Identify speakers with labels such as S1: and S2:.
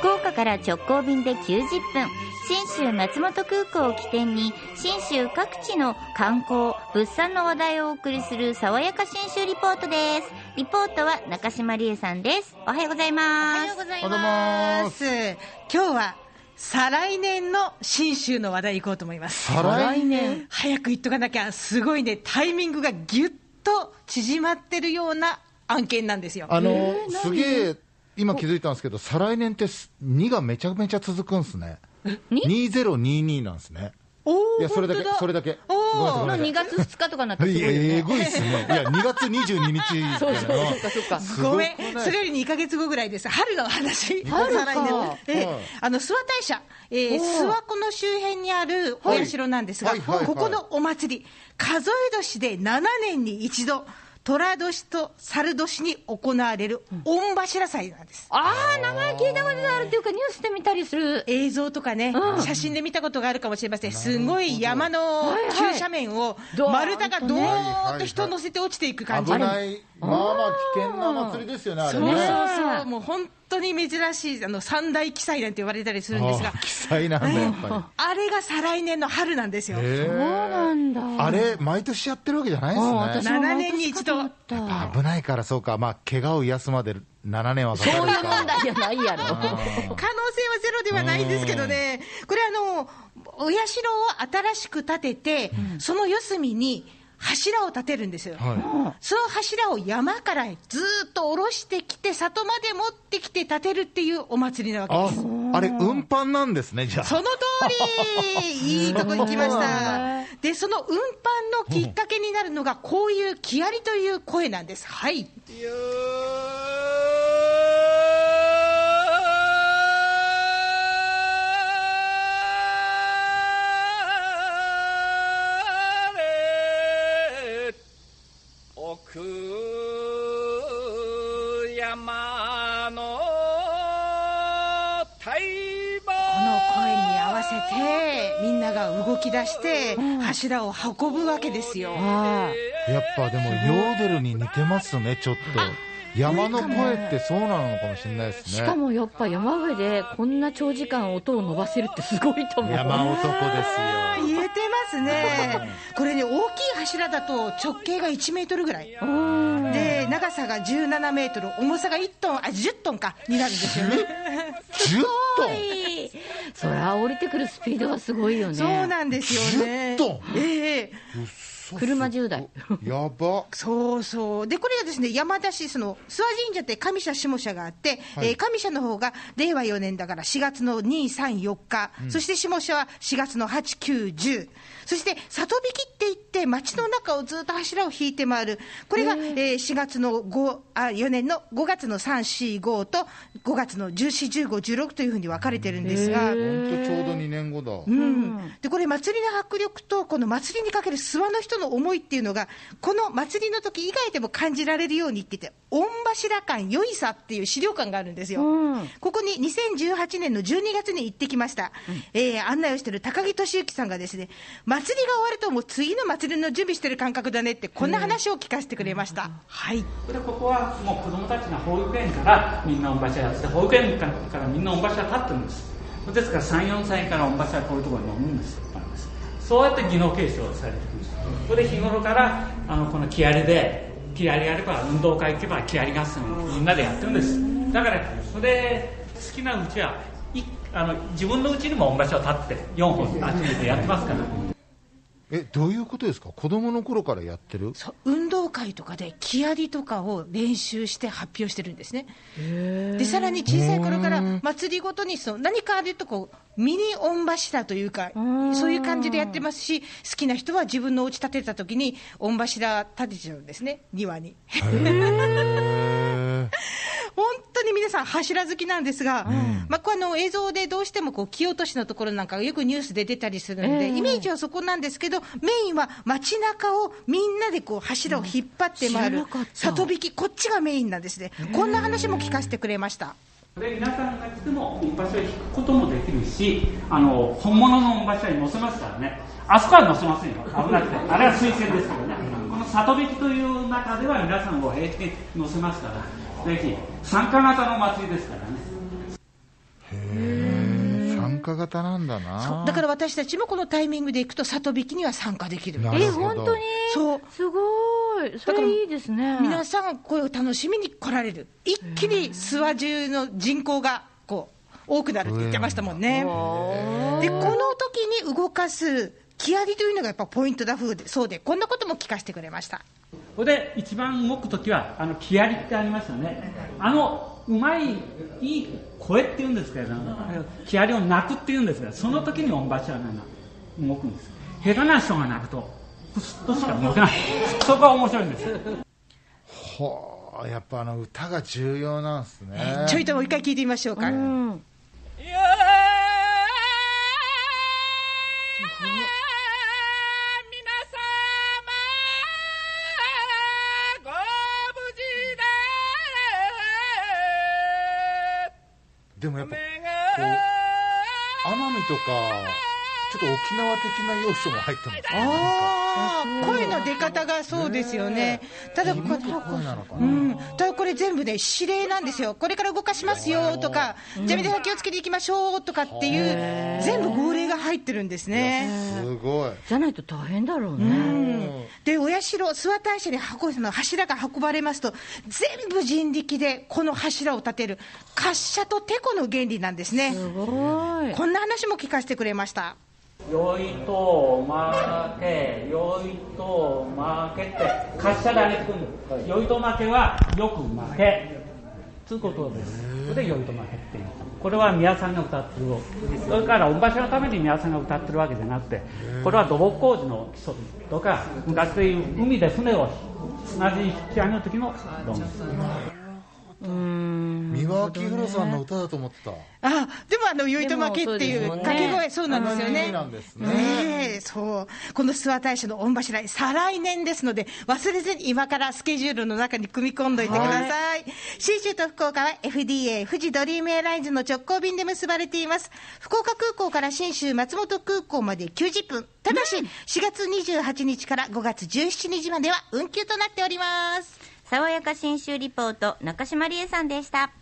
S1: 福岡から直行便で90分信州松本空港を起点に信州各地の観光物産の話題をお送りする爽やか信州リポートです。リポートは中島理恵さんです。おはようございます。
S2: おはようございます。今日は再来年の信州の話題行こうと思います。
S3: 再来年？
S2: 早く言っとかなきゃすごいね。タイミングがぎゅっと縮まってるような案件なんですよ。
S3: あの、すげえ今気づいたんですけど再来年って2がめちゃめちゃ続くんですね。2022なんですね。
S2: お
S3: いやそれだけそれだけ。
S2: お
S1: の2月2日とかなったらすごいよね。
S3: えぐいっすね。いや2月22日
S1: そうそうそうかそう。か
S3: すご
S2: めん。それより2か月後ぐらいです。春の話。
S1: 春か。
S2: 再来年の。ええ。
S3: はい。
S2: あの諏訪大社、えー、諏訪湖の周辺にあるお社なんですが、
S3: はいはいはい。
S2: ここのお祭り数え年で7年に一度寅年と猿年に行われる御柱祭なんです、
S1: ああ名前聞いたことあるっていうかニュースで見たりする。
S2: 映像とかね、写真で見たことがあるかもしれません、すごい山の急斜面を丸太がどーんと人乗せて落ちていく感じ、
S3: 危ないまあまあ危険な祭りですよねあれ
S2: そう
S3: ね
S2: そうそう、もう本当に珍しいあの三大奇祭なんて言われたりするんですが。
S3: あ、奇祭なんだやっぱ
S2: あれが再来年の春なんですよ。
S1: そうなんだ。
S3: えあれ毎年やってるわけじゃない
S1: うん
S3: ですね。
S1: 私も
S2: 7年に一度。
S3: 危ないからそうか。まあ怪我を癒すまで7年はかかる
S1: そういう問
S3: か
S1: 題じゃないやろ。
S2: 可能性はゼロではないんですけどね、これあの、お社を新しく建てて、その四隅に柱を立てるんですよ。
S3: は
S2: その柱を山からずーっと下ろしてきて、里まで持ってきて建てるっていうお祭りなわけ
S3: あ
S2: です。
S3: あれ運搬なんですねじゃあ
S2: その通り、いいとこに来ました。で、その運搬のきっかけになるのが、こういう木遣りという声なんです。はい。
S4: 山の大
S2: この声に合わせて、みんなが動き出して、柱を運ぶわけですよ。
S1: あ
S3: やっぱでもヨーデルに似てますねちょっと。山の声ってそうなのかもしれないですね。
S1: しかもやっぱ山上でこんな長時間音を伸ばせるってすごいと思う。
S3: 山男ですよ。
S2: 言えてますね。これね、大きい柱だと直径が1メートルぐらい。長さが17メートル、重さが1トン、あ、10トンか、になるんですよね。
S3: 10トン？
S1: そりゃ降りてくるスピードがすごいよね。
S2: そうなんですよね。
S3: 10トン？
S2: ええ。
S1: 車10台。
S3: やば。
S2: そうそう。で、これがですね、山田市、その、諏訪神社って上社下社があって、
S3: はい。
S2: えー上社の方が令和4年だから4月の2、3、4日、そして下社は4月の8、9、10、そして里引き街の中をずっと柱を引いて回る、これが、えー4月の5、あ、4年の5月の3、4、5と、5月の14、15、16というふうに分かれてるんですが、
S3: 本当ちょうど2年後だ。
S2: うん、でこれ、祭りの迫力と、この祭りにかける諏訪の人の思いっていうのが、この祭りの時以外でも感じられるようにって言って、御柱館よいさっていう資料館があるんですよ。
S1: うん。
S2: ここに2018年の12月に行ってきました、えー案内をしている高木俊之さんがですね、祭りが終わると、もう次の祭りの準備してる感覚だねって、こんな話を聞かせてくれました。はい。
S4: でここはもう子供たちが保育園からみんな御柱やってて保育園からみんな御柱立ってるんです。ですから34歳から御柱こういうところに乗るんですそうやって技能継承されてるんです。それで日頃からあのこの木遣りで木遣りやれば運動会行けば木遣り合戦をみんなでやってるんです。だからそれ好きなうちはいあの自分のうちにも御柱立って4本集めてやってますから
S3: えどういうことですか？子供の頃からやってる？
S2: そう運動会とかで木遣りとかを練習して発表してるんですね。でさらに小さい頃から祭りごとにその何かあるとこうミニ御柱というかそういう感じでやってますし好きな人は自分のお家建てた時に御柱建てちゃうんですね庭に。さん柱好きなんですが、まあ、こうあの映像でどうしてもこう木落としのところなんかがよくニュースで出たりするので、
S1: ええ
S2: イメージはそこなんですけどメインは街中をみんなでこう柱を引っ張って回る里引きこっちがメインなんですね。こんな話も聞かせてくれました。
S4: で皆さんが来ても御柱を引くこともできるしあの本物の御柱に乗せますからね。あそこは乗せませんよ。危なくて。あれは推薦ですけどね。この里引きという中では皆さんを平気で乗せますからぜひ参加型の祭りですからね
S3: 参加型なんだな。
S2: だから私たちもこのタイミングで行くと、里引きには参加できる。
S1: え、
S3: なるほど
S1: 本当に？
S2: そう
S1: すごい。それいいですね。
S2: 皆さん、これを楽しみに来られる、一気に諏訪中の人口がこう多くなるって言ってましたもんね。で、この時に動かす木遣りというのがやっぱポイントだそうで、こんなことも聞かせてくれました。
S4: これで一番動くときは、あの、木遣りってありますよね。あの、うまい、いい声って言うんですけれども、木遣りを鳴くって言うんですが、その時に御柱が動くんです。下手な人が鳴くと、プスッとしか動けない。そこが面白いんです。
S3: ほう、やっぱあの歌が重要なんですね。
S2: ちょいともう一回聞いてみましょうか。
S1: うん。
S3: もやっぱこう奄美とかちょっと沖縄的な要素も入ってますね。
S2: ああ、声の出方がそうですよね。ただこれ。うん、ただこれ全部ね、指令なんですよ、これから動かしますよとか、じゃあ皆さん気をつけていきましょうとかっていう、全部号令が入ってるんですね。
S3: すごい。
S1: じゃないと大変だろう
S2: う
S1: ね。
S2: んで、お社、諏訪大社に運ぶの柱が運ばれますと、全部人力でこの柱を立てる、滑車とてこの原理なんですね。
S1: すごい。
S2: こんな話も聞かせてくれました。
S4: よいと負け、よいと負けって、滑車で上げてくるんです。よいと負けはよく負け。つうことです。それでよいと負けっていう。これは宮さんが歌ってる。それから御柱のために宮さんが歌ってるわけじゃなくて、これは土木工事の基礎とか、昔でいう海で船を同じ引き上げる時の論です。
S1: うん。
S3: 三輪明宏さんの歌だと思ってた。
S2: あでもあの、よいと負けっていう掛け声、そうなんですよね。
S3: ね
S2: そう。この諏訪大社の御柱、再来年ですので、忘れずに今からスケジュールの中に組み込んどいてください。信州と福岡は FDA、富士ドリームエアラインズの直行便で結ばれています。福岡空港から信州松本空港まで90分。ただし、4月28日から5月17日までは運休となっております。
S1: 爽やか新州リポート、中島理恵さんでした。